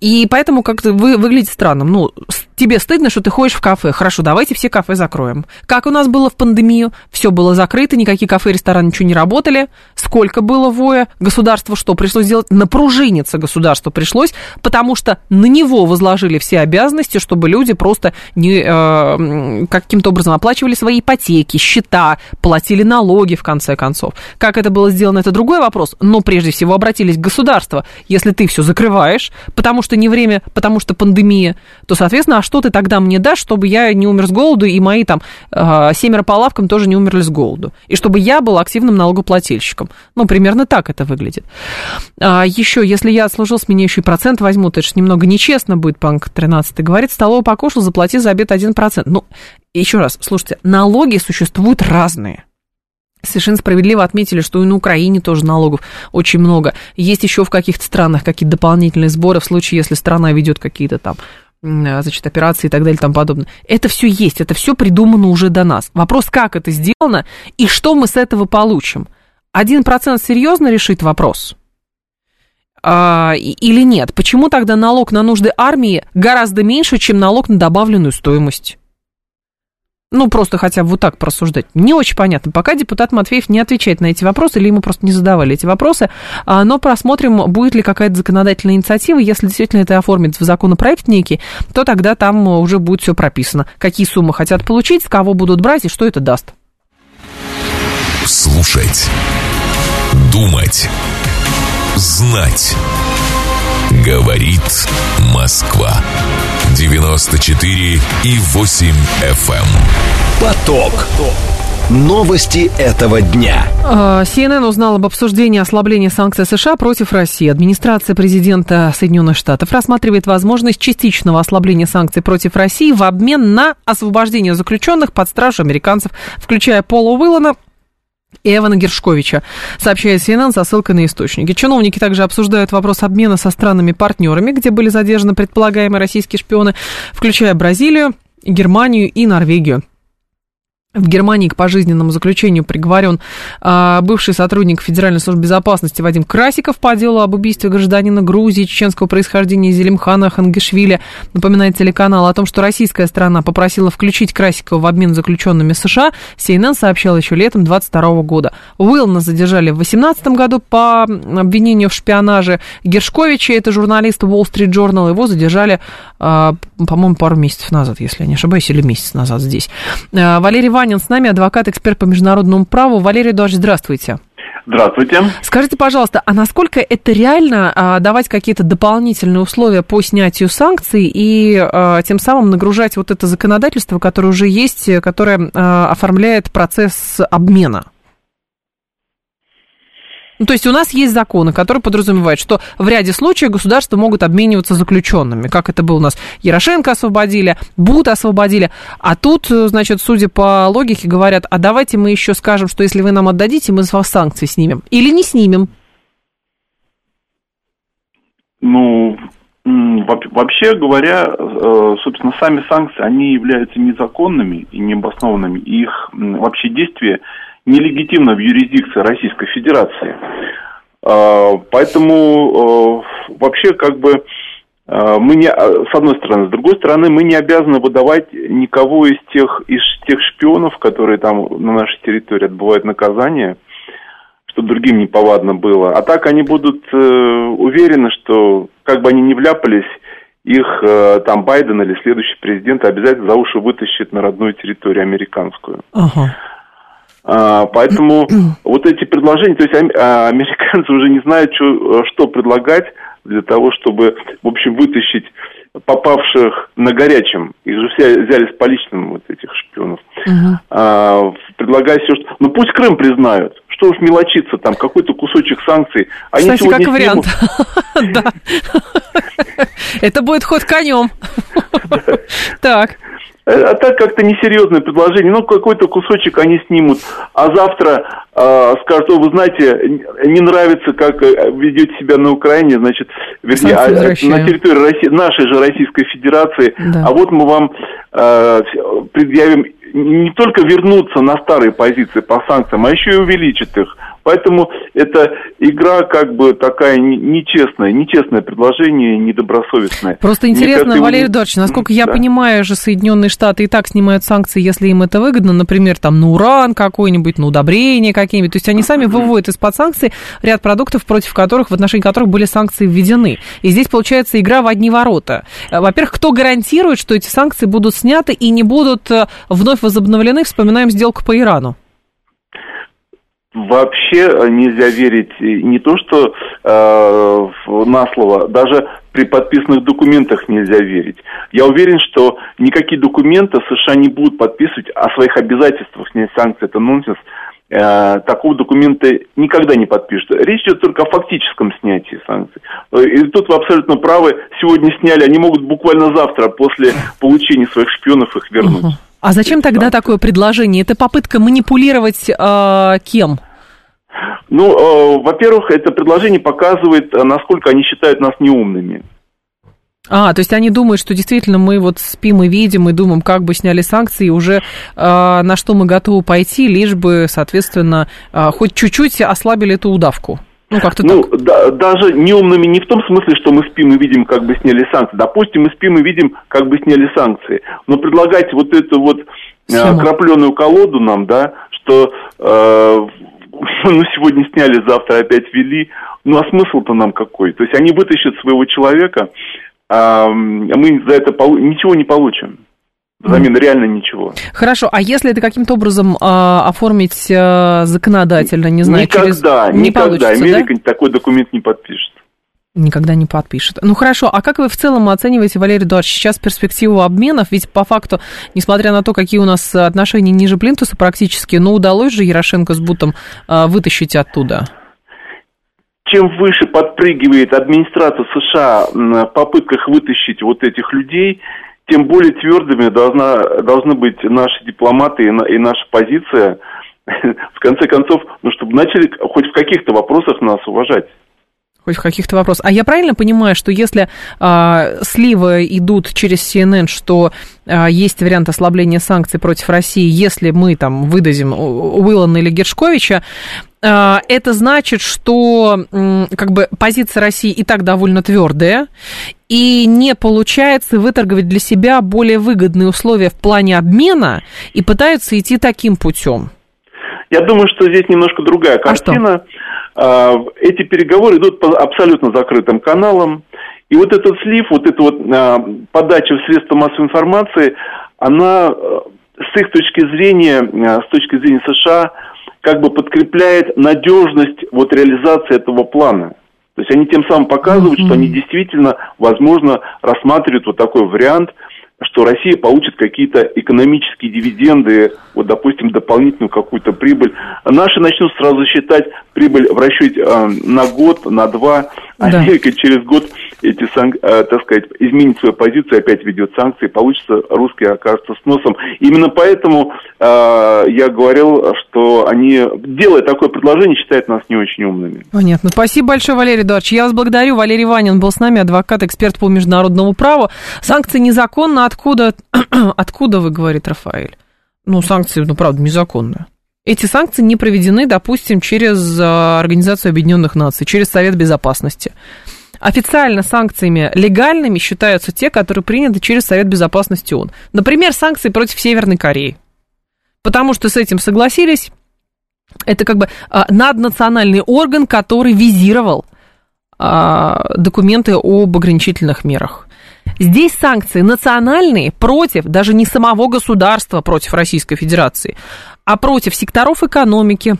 Speaker 2: И поэтому как-то вы выглядите странным. Ну, тебе стыдно, что ты ходишь в кафе. Хорошо, давайте все кафе закроем. Как у нас было в пандемию? Все было закрыто, никакие кафе, рестораны ничего не работали. Сколько было воя? Государство что пришлось сделать? Напружиниться государство пришлось, потому что на него возложили все обязанности, чтобы люди просто не, э, каким-то образом оплачивали свои ипотеки, счета, платили налоги в конце концов. Как это было сделано, это другой вопрос. Но прежде всего обратились к государству. Если ты все закрываешь, потому что не время, потому что пандемия, то, соответственно, что ты тогда мне дашь, чтобы я не умер с голоду, и мои там э, семеро по лавкам тоже не умерли с голоду? И чтобы я был активным налогоплательщиком. Ну, примерно так это выглядит. А, еще, если я отслужил с меня еще и процент возьму, то это же немного нечестно будет, банк 13 говорит, столовую покушал, заплати за обед 1%. Ну, еще раз, слушайте, налоги существуют разные. Совершенно справедливо отметили, что и на Украине тоже налогов очень много. Есть еще в каких-то странах какие-то дополнительные сборы в случае, если страна ведет какие-то там а, значит, операции и так далее и тому подобное. Это все есть, это все придумано уже до нас. Вопрос, как это сделано и что мы с этого получим. Один процент серьезно решит вопрос? А, или нет? Почему тогда налог на нужды армии гораздо меньше, чем налог на добавленную стоимость? Ну, просто хотя бы вот так просуждать. Не очень понятно. Пока депутат Матвеев не отвечает на эти вопросы, или ему просто не задавали эти вопросы. А, но просмотрим, будет ли какая-то законодательная инициатива. Если действительно это оформит в законопроект некий, то тогда там уже будет все прописано. Какие суммы хотят получить, кого будут брать и что это даст.
Speaker 1: Слушать. Думать. Знать. Говорит Москва. 94 и 8 FM. Эм. Поток. Новости этого дня.
Speaker 2: CNN а, узнал об обсуждении ослабления санкций США против России. Администрация президента Соединенных Штатов рассматривает возможность частичного ослабления санкций против России в обмен на освобождение заключенных под стражу американцев, включая Пола Уиллана, Эвана Гершковича, сообщает CNN со ссылкой на источники. Чиновники также обсуждают вопрос обмена со странами-партнерами, где были задержаны предполагаемые российские шпионы, включая Бразилию, Германию и Норвегию. В Германии к пожизненному заключению приговорен а, бывший сотрудник Федеральной службы безопасности Вадим Красиков по делу об убийстве гражданина Грузии чеченского происхождения Зелимхана Хангишвили. Напоминает телеканал о том, что российская сторона попросила включить Красикова в обмен заключенными США. CNN сообщал еще летом 22 года. Уилна задержали в 2018 году по обвинению в шпионаже. Гершковича, это журналист Wall Street Journal, его задержали, а, по-моему, пару месяцев назад, если я не ошибаюсь, или месяц назад здесь. А, Валерий Ваня Ванин с нами, адвокат, эксперт по международному праву. Валерий Эдуардович, здравствуйте.
Speaker 6: Здравствуйте.
Speaker 2: Скажите, пожалуйста, а насколько это реально а, давать какие-то дополнительные условия по снятию санкций и а, тем самым нагружать вот это законодательство, которое уже есть, которое а, оформляет процесс обмена? Ну, то есть у нас есть законы, которые подразумевают, что в ряде случаев государства могут обмениваться заключенными, как это было у нас. Ярошенко освободили, Бут освободили, а тут, значит, судя по логике, говорят, а давайте мы еще скажем, что если вы нам отдадите, мы с вас санкции снимем. Или не снимем.
Speaker 6: Ну, вообще говоря, э, собственно, сами санкции, они являются незаконными и необоснованными. Их вообще действие нелегитимно в юрисдикции Российской Федерации. А, поэтому а, вообще как бы а, мы не, с одной стороны, с другой стороны, мы не обязаны выдавать никого из тех, из тех шпионов, которые там на нашей территории отбывают наказание, чтобы другим неповадно было. А так они будут э, уверены, что как бы они ни вляпались, их э, там Байден или следующий президент обязательно за уши вытащит на родную территорию американскую. А, поэтому вот эти предложения, то есть а, американцы уже не знают, что, что предлагать для того, чтобы, в общем, вытащить попавших на горячем. Их же все взяли с поличным, вот этих шпионов. Uh-huh. А, предлагая все, что... Ну, пусть Крым признают. Что уж мелочиться там, какой-то кусочек санкций.
Speaker 2: Они Кстати, как вариант. Да. Это будет ход конем. Так.
Speaker 6: А так как-то несерьезное предложение. Ну, какой-то кусочек они снимут. А завтра э, скажут, вы знаете, не нравится, как э, ведете себя на Украине, значит, вернее, а, на территории России, нашей же Российской Федерации. Да. А вот мы вам э, предъявим не только вернуться на старые позиции по санкциям, а еще и увеличить их. Поэтому это игра как бы такая нечестная, нечестное предложение, недобросовестное.
Speaker 2: Просто интересно, Мне, Валерий Эдуардович, насколько я да. понимаю же, Соединенные Штаты и так снимают санкции, если им это выгодно, например, там на уран какой-нибудь, на удобрения какие-нибудь. То есть они сами выводят из-под санкций ряд продуктов, против которых, в отношении которых были санкции введены. И здесь получается игра в одни ворота. Во-первых, кто гарантирует, что эти санкции будут сняты и не будут э, вновь возобновлены? Вспоминаем сделку по Ирану.
Speaker 6: Вообще э, нельзя верить не то, что э, на слово, даже при подписанных документах нельзя верить. Я уверен, что никакие документы США не будут подписывать о своих обязательствах снять санкции. Это нонсенс. Э, такого документа никогда не подпишут. Речь идет только о фактическом снятии санкций. И тут вы абсолютно правы. Сегодня сняли, они могут буквально завтра после получения своих шпионов их вернуть.
Speaker 2: А зачем тогда такое предложение? Это попытка манипулировать э, кем?
Speaker 6: Ну, э, во-первых, это предложение показывает, э, насколько они считают нас неумными.
Speaker 2: А, то есть они думают, что действительно мы вот спим и видим, и думаем, как бы сняли санкции, уже э, на что мы готовы пойти, лишь бы, соответственно, э, хоть чуть-чуть ослабили эту удавку.
Speaker 6: Ну, как-то ну, так. Да, даже неумными не в том смысле, что мы спим и видим, как бы сняли санкции. Допустим, мы спим и видим, как бы сняли санкции. Но предлагать вот это вот э, крапленую колоду нам, да, что э, ну, сегодня сняли, завтра опять ввели. Ну, а смысл-то нам какой? То есть они вытащат своего человека, а мы за это ничего не получим. Взамен реально ничего.
Speaker 2: Хорошо, а если это каким-то образом э, оформить э, законодательно, не знаю,
Speaker 6: никогда, через... Не никогда. Америка да? такой документ не подпишет.
Speaker 2: Никогда не подпишет. Ну хорошо, а как вы в целом оцениваете, Валерий Эдуардович, сейчас перспективу обменов? Ведь по факту, несмотря на то, какие у нас отношения ниже плинтуса практически, но удалось же Ярошенко с Бутом э, вытащить оттуда?
Speaker 6: Чем выше подпрыгивает администрация США в попытках вытащить вот этих людей, тем более твердыми должна, должны быть наши дипломаты и, и наша позиция. В конце концов, ну, чтобы начали хоть в каких-то вопросах нас уважать
Speaker 2: хоть в каких-то вопросах. А я правильно понимаю, что если а, сливы идут через CNN, что а, есть вариант ослабления санкций против России, если мы там выдадим Уиллана или Гершковича, а, это значит, что как бы позиция России и так довольно твердая, и не получается выторговать для себя более выгодные условия в плане обмена, и пытаются идти таким путем.
Speaker 6: Я думаю, что здесь немножко другая картина. А что? А, эти переговоры идут по абсолютно закрытым каналам. И вот этот слив, вот эта вот а, подача в средства массовой информации, она э, с их точки зрения, а, с точки зрения США, как бы подкрепляет надежность вот реализации этого плана. То есть они тем самым показывают, mm-hmm. что они действительно, возможно, рассматривают вот такой вариант – что Россия получит какие-то экономические дивиденды, вот, допустим, дополнительную какую-то прибыль. Наши начнут сразу считать прибыль в расчете э, на год, на два. Да. Америка через год эти сан... э, так сказать, изменит свою позицию, опять ведет санкции, получится русские окажутся с носом. Именно поэтому э, я говорил, что они, делая такое предложение, считают нас не очень умными.
Speaker 2: Понятно. Спасибо большое, Валерий Эдуардович. Я вас благодарю. Валерий Ванин был с нами, адвокат, эксперт по международному праву. Санкции незаконно откуда, откуда вы, говорит Рафаэль? Ну, санкции, ну, правда, незаконные. Эти санкции не проведены, допустим, через а, Организацию Объединенных Наций, через Совет Безопасности. Официально санкциями легальными считаются те, которые приняты через Совет Безопасности ООН. Например, санкции против Северной Кореи. Потому что с этим согласились. Это как бы а, наднациональный орган, который визировал а, документы об ограничительных мерах. Здесь санкции национальные против даже не самого государства, против Российской Федерации, а против секторов экономики,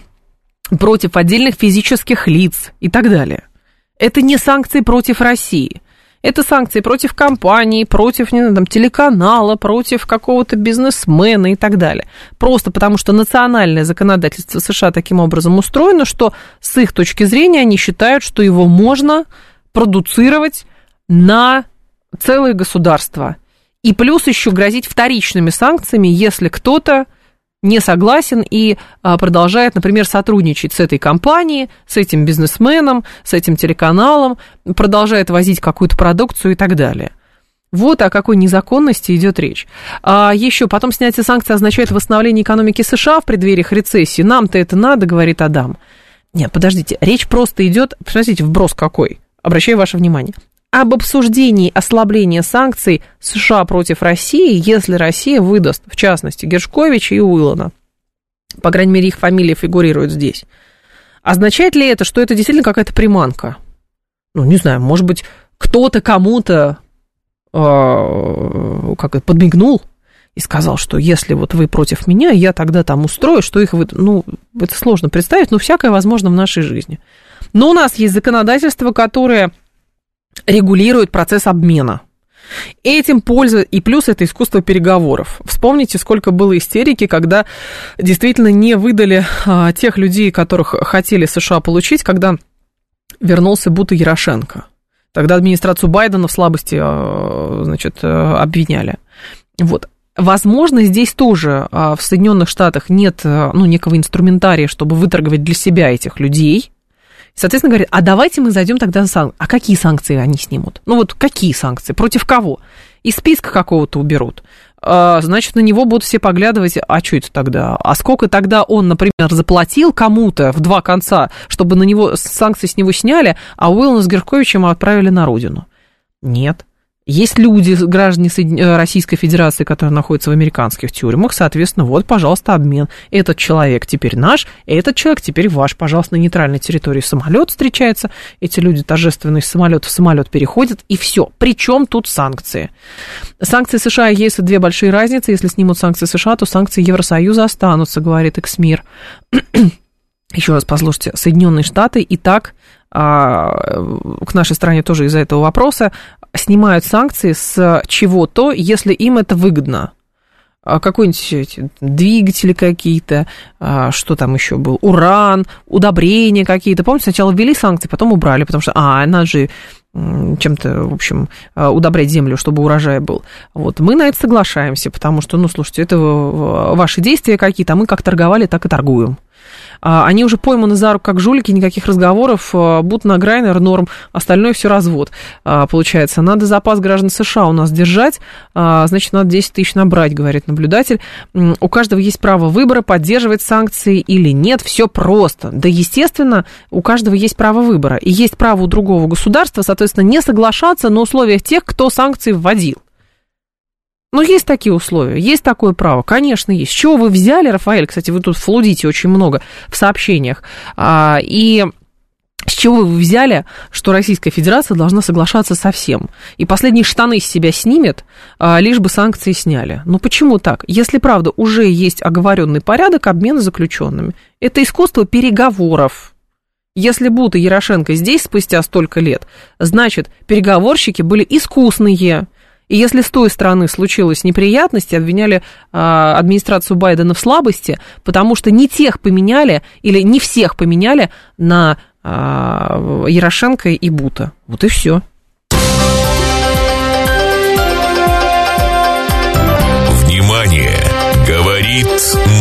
Speaker 2: против отдельных физических лиц и так далее. Это не санкции против России. Это санкции против компании, против не знаю, там, телеканала, против какого-то бизнесмена и так далее. Просто потому, что национальное законодательство США таким образом устроено, что с их точки зрения они считают, что его можно продуцировать на целое государство. И плюс еще грозить вторичными санкциями, если кто-то не согласен и а, продолжает, например, сотрудничать с этой компанией, с этим бизнесменом, с этим телеканалом, продолжает возить какую-то продукцию и так далее. Вот о какой незаконности идет речь. А еще потом снятие санкций означает восстановление экономики США в преддвериях рецессии. Нам-то это надо, говорит Адам. Нет, подождите, речь просто идет, посмотрите, вброс какой. Обращаю ваше внимание об обсуждении ослабления санкций США против России, если Россия выдаст, в частности, Гершковича и Уиллана. По крайней мере, их фамилии фигурируют здесь. Означает ли это, что это действительно какая-то приманка? Ну, не знаю, может быть, кто-то кому-то э, как подмигнул и сказал, что если вот вы против меня, я тогда там устрою, что их вы... Ну, это сложно представить, но всякое возможно в нашей жизни. Но у нас есть законодательство, которое регулирует процесс обмена. Этим пользуется, и плюс это искусство переговоров. Вспомните, сколько было истерики, когда действительно не выдали а, тех людей, которых хотели США получить, когда вернулся Бута Ярошенко. Тогда администрацию Байдена в слабости, а, значит, а, обвиняли. Вот. Возможно, здесь тоже а, в Соединенных Штатах нет ну, некого инструментария, чтобы выторговать для себя этих людей – Соответственно, говорит, а давайте мы зайдем тогда за санкции. А какие санкции они снимут? Ну вот какие санкции? Против кого? Из списка какого-то уберут. А, значит, на него будут все поглядывать, а что это тогда? А сколько тогда он, например, заплатил кому-то в два конца, чтобы на него санкции с него сняли, а Уиллана с Герковичем отправили на родину? Нет. Есть люди, граждане э, Российской Федерации, которые находятся в американских тюрьмах, соответственно, вот, пожалуйста, обмен. Этот человек теперь наш, этот человек теперь ваш. Пожалуйста, на нейтральной территории самолет встречается, эти люди торжественно из самолета в самолет переходят, и все. Причем тут санкции? Санкции США есть две большие разницы. Если снимут санкции США, то санкции Евросоюза останутся, говорит Эксмир. Еще раз послушайте, Соединенные Штаты и так а, к нашей стране тоже из-за этого вопроса снимают санкции с чего-то, если им это выгодно. А какой-нибудь двигатели какие-то, а, что там еще был, уран, удобрения какие-то. Помните, сначала ввели санкции, потом убрали, потому что, а, надо же чем-то, в общем, а, удобрять землю, чтобы урожай был. Вот, мы на это соглашаемся, потому что, ну, слушайте, это ваши действия какие-то, а мы как торговали, так и торгуем. А, они уже пойманы за руку как жулики, никаких разговоров, а, будут на Грайнер, норм, остальное все развод, а, получается. Надо запас граждан США у нас держать, значит, надо 10 тысяч набрать, говорит наблюдатель. У каждого есть право выбора, поддерживать санкции или нет, все просто. Да, естественно, у каждого есть право выбора, и есть право у другого государства, соответственно, не соглашаться на условиях тех, кто санкции вводил. Ну, есть такие условия, есть такое право, конечно, есть. С чего вы взяли, Рафаэль, кстати, вы тут флудите очень много в сообщениях, а, и с чего вы взяли, что Российская Федерация должна соглашаться со всем? И последние штаны с себя снимет, а, лишь бы санкции сняли. Ну почему так? Если, правда, уже есть оговоренный порядок обмена заключенными. Это искусство переговоров. Если Бута и Ярошенко здесь спустя столько лет, значит, переговорщики были искусные. И если с той стороны случилась неприятность, обвиняли а, администрацию Байдена в слабости, потому что не тех поменяли или не всех поменяли на а, Ярошенко и Бута. Вот и все.
Speaker 1: Внимание! Говорит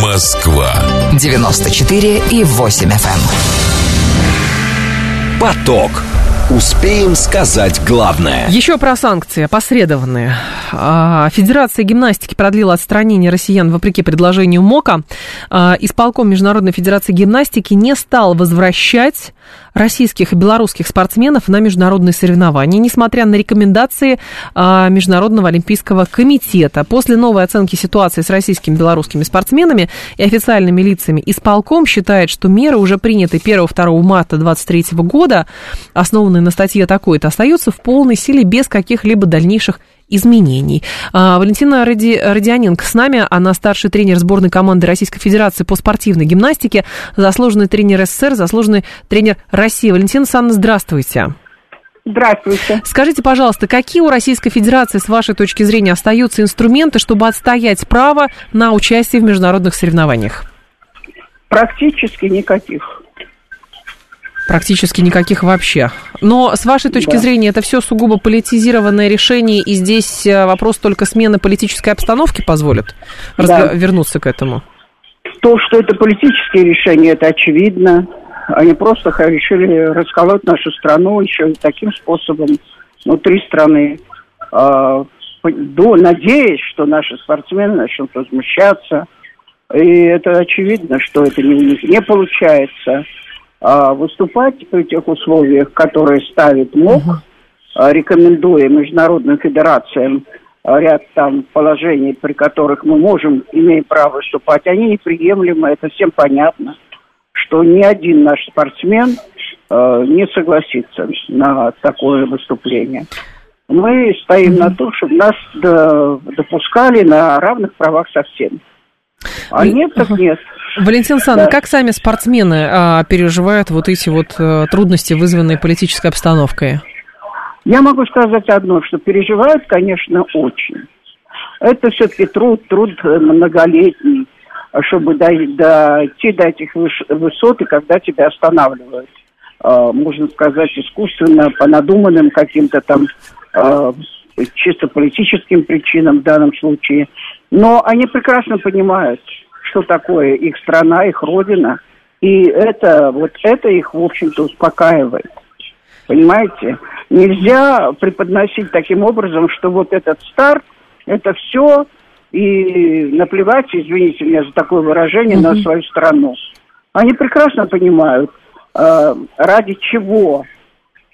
Speaker 1: Москва.
Speaker 7: 94 и 8 FM. Эм.
Speaker 1: Поток. Успеем сказать главное.
Speaker 2: Еще про санкции опосредованные. А, Федерация гимнастики продлила отстранение россиян вопреки предложению МОКа. А, исполком Международной Федерации гимнастики не стал возвращать российских и белорусских спортсменов на международные соревнования, несмотря на рекомендации а, Международного олимпийского комитета. После новой оценки ситуации с российскими и белорусскими спортсменами и официальными лицами исполком считает, что меры, уже приняты 1-2 марта 2023 года, основанные на статье такой-то, остаются в полной силе без каких-либо дальнейших изменений. А, Валентина Ради, Родионенко с нами, она старший тренер сборной команды Российской Федерации по спортивной гимнастике, заслуженный тренер СССР, заслуженный тренер России. Валентина Александровна, здравствуйте.
Speaker 8: Здравствуйте.
Speaker 2: Скажите, пожалуйста, какие у Российской Федерации, с вашей точки зрения, остаются инструменты, чтобы отстоять право на участие в международных соревнованиях?
Speaker 8: Практически никаких.
Speaker 2: Практически никаких вообще. Но с вашей точки да. зрения это все сугубо политизированное решение, и здесь э, вопрос только смены политической обстановки позволит да. вернуться к этому?
Speaker 8: То, что это политические решения, это очевидно. Они просто решили расколоть нашу страну еще и таким способом внутри страны. А, надеясь, что наши спортсмены начнут возмущаться. И это очевидно, что это не, не получается. А, выступать при тех условиях, которые ставит МОК, uh-huh. рекомендуя международным федерациям ряд там положений, при которых мы можем, имеем право выступать, они неприемлемы, это всем понятно, что ни один наш спортсмен э, не согласится на такое выступление. Мы стоим mm-hmm. на том, чтобы нас допускали на равных правах со всеми. А нет, так нет.
Speaker 2: Валентин Александровна, да. как сами спортсмены а, переживают вот эти вот а, трудности, вызванные политической обстановкой?
Speaker 8: Я могу сказать одно, что переживают, конечно, очень. Это все-таки труд, труд многолетний, чтобы дойти до этих высот, и когда тебя останавливают. А, можно сказать, искусственно, по надуманным каким-то там а, чисто политическим причинам в данном случае. Но они прекрасно понимают, что такое их страна, их родина. И это, вот это их, в общем-то, успокаивает. Понимаете? Нельзя преподносить таким образом, что вот этот старт, это все, и наплевать, извините меня за такое выражение, mm-hmm. на свою страну. Они прекрасно понимают, э, ради чего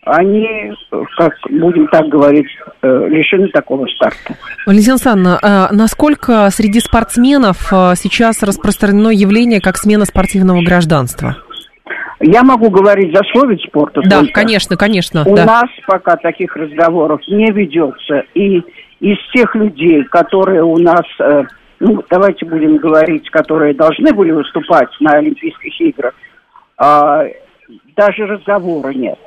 Speaker 8: они, как будем так говорить, э, лишены такого старта.
Speaker 2: Валентина Александровна, а насколько среди спортсменов а, сейчас распространено явление как смена спортивного гражданства?
Speaker 8: Я могу говорить за вид спорта.
Speaker 2: Да,
Speaker 8: только.
Speaker 2: конечно, конечно.
Speaker 8: У
Speaker 2: да.
Speaker 8: нас пока таких разговоров не ведется. И из тех людей, которые у нас, э, ну, давайте будем говорить, которые должны были выступать на Олимпийских играх, а, даже разговора нет.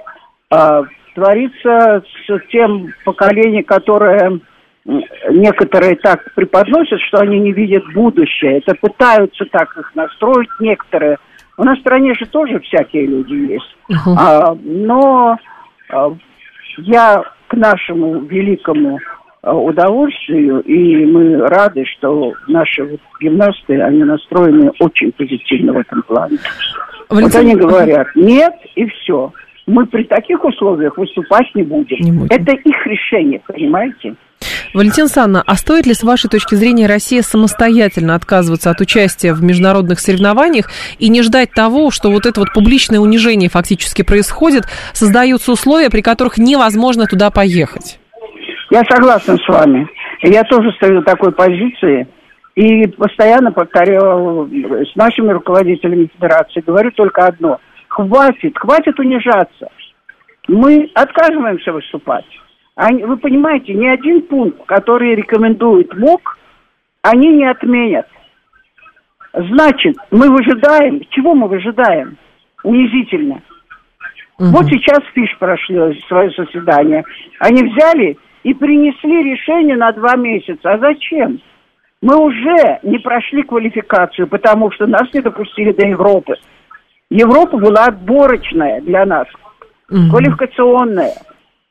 Speaker 8: А, творится с тем поколением, которое некоторые так преподносят, что они не видят будущее. Это пытаются так их настроить некоторые. У нас в стране же тоже всякие люди есть.
Speaker 2: Мгм.
Speaker 8: А, но а, я к нашему великому а, удовольствию, и мы рады, что наши вот гимнасты, они настроены очень позитивно в этом плане. Вот они говорят, нет, и все. Мы при таких условиях выступать не будем.
Speaker 2: Не будем.
Speaker 8: Это их решение, понимаете?
Speaker 2: Валентина Александровна, а стоит ли, с вашей точки зрения, Россия самостоятельно отказываться от участия в международных соревнованиях и не ждать того, что вот это вот публичное унижение фактически происходит, создаются условия, при которых невозможно туда поехать?
Speaker 8: Я согласна с вами. Я тоже стою в такой позиции. И постоянно повторяю с нашими руководителями федерации, говорю только одно. Хватит, хватит унижаться. Мы отказываемся выступать. Они, вы понимаете, ни один пункт, который рекомендует МОК, они не отменят. Значит, мы выжидаем. Чего мы выжидаем? Унизительно. Вот сейчас ФИШ прошли свое заседание. Они взяли и принесли решение на два месяца. А зачем? Мы уже не прошли квалификацию, потому что нас не допустили до Европы. Европа была отборочная для нас,
Speaker 2: Мгм.
Speaker 8: квалификационная.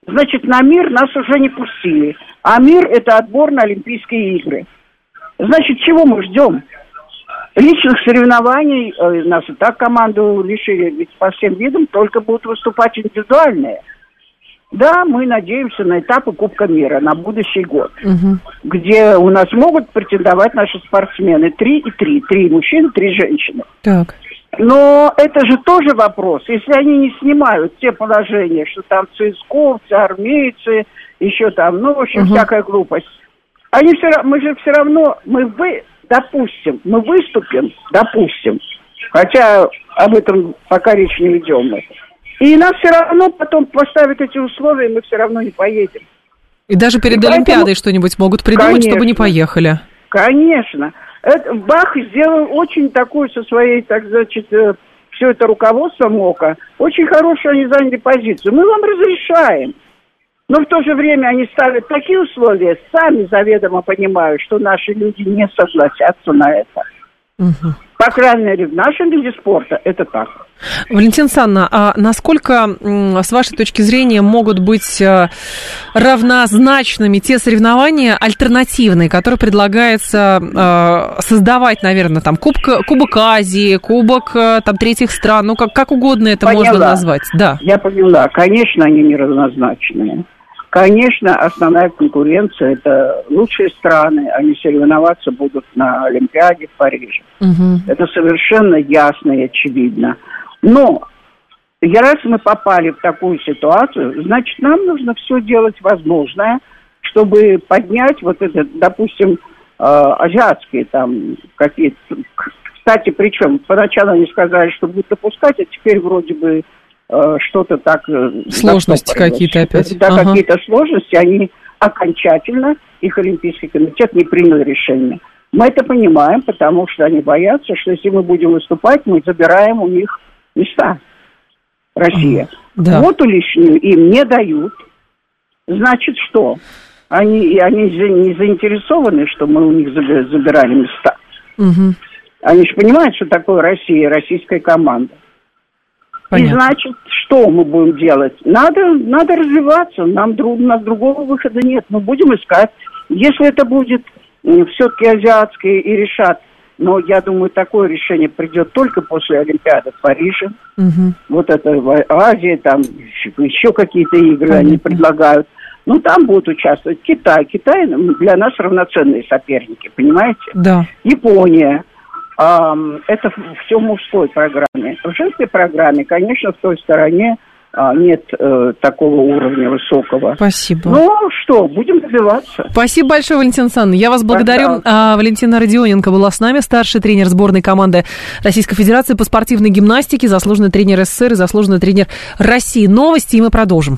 Speaker 8: Значит, на мир нас уже не пустили. А мир – это отбор на Олимпийские игры. Значит, чего мы ждем? Личных соревнований э, нас и так команду лишили, ведь по всем видам только будут выступать индивидуальные. Да, мы надеемся на этапы Кубка мира на будущий год,
Speaker 2: Мгм.
Speaker 8: где у нас могут претендовать наши спортсмены. Три и три. Три мужчины, три женщины.
Speaker 2: Так.
Speaker 8: Но это же тоже вопрос. Если они не снимают те положения, что там цисковцы, армейцы, еще там, ну, в общем,
Speaker 2: Мгм.
Speaker 8: всякая глупость. Они все, мы же все равно, мы вы, допустим, мы выступим, допустим, хотя об этом пока речь не ведем мы. И нас все равно потом поставят эти условия, и мы все равно не поедем.
Speaker 2: И даже перед
Speaker 8: Поэтому-
Speaker 2: Олимпиадой что-нибудь могут придумать, чтобы не
Speaker 8: Конечно.
Speaker 2: поехали.
Speaker 8: Конечно. Это, Бах сделал очень такую со своей, так значит, все это руководство МОКа, очень хорошую они заняли позицию. Мы вам разрешаем. Но в то же время они ставят такие условия, сами заведомо понимают, что наши люди не согласятся на это.
Speaker 2: Мгм.
Speaker 8: По крайней мере, в нашем виде спорта это так.
Speaker 2: Валентина Санна, а насколько, с вашей точки зрения, могут быть э, равнозначными те соревнования альтернативные, которые предлагается э, создавать, наверное, там Кубка, Кубок Азии, Кубок э, там третьих стран, ну как, как угодно это
Speaker 8: Поняла.
Speaker 2: можно назвать, да.
Speaker 8: Я поняла. Конечно, они неравнозначные. Конечно, основная конкуренция – это лучшие страны. Они соревноваться будут на Олимпиаде в Париже.
Speaker 2: Мгм.
Speaker 8: Это совершенно ясно и очевидно. Но раз мы попали в такую ситуацию, значит, нам нужно все делать возможное, чтобы поднять вот это, допустим, э, азиатские там какие-то... Кстати, причем поначалу они сказали, что будут допускать, а теперь вроде бы э, что-то так... э,
Speaker 2: Сложности какие-то опять.
Speaker 8: Да,
Speaker 2: Ага.
Speaker 8: какие-то сложности, они окончательно, их Олимпийский комитет не принял решение. Мы это понимаем, потому что они боятся, что если мы будем выступать, мы забираем у них места. Россия.
Speaker 2: Да.
Speaker 8: Квоту лишнюю им не дают. Значит, что? Они, и они не заинтересованы, что мы у них заби- забирали места.
Speaker 2: Мгм.
Speaker 8: Они же понимают, что такое Россия, российская команда. И
Speaker 2: Понятно.
Speaker 8: значит, что мы будем делать? Надо, надо развиваться. Нам друг, у нас другого выхода нет. Мы будем искать. Если это будет все-таки азиатские и решат, но я думаю, такое решение придет только после Олимпиады в Париже.
Speaker 2: Мгм.
Speaker 8: Вот это в Азии, там еще, какие-то игры
Speaker 2: Понятно.
Speaker 8: они предлагают. Ну, там будут участвовать Китай. Китай для нас равноценные соперники, понимаете?
Speaker 2: Да.
Speaker 8: Япония. Это все в мужской программе. В женской программе, конечно, в той стороне нет э, такого уровня высокого.
Speaker 2: Спасибо.
Speaker 8: Ну что, будем добиваться.
Speaker 2: Спасибо большое, Валентина Александровна. Я вас благодарю. А, Валентина Родионенко была с нами, старший тренер сборной команды Российской Федерации по спортивной гимнастике, заслуженный тренер СССР и заслуженный тренер России. Новости, и мы продолжим.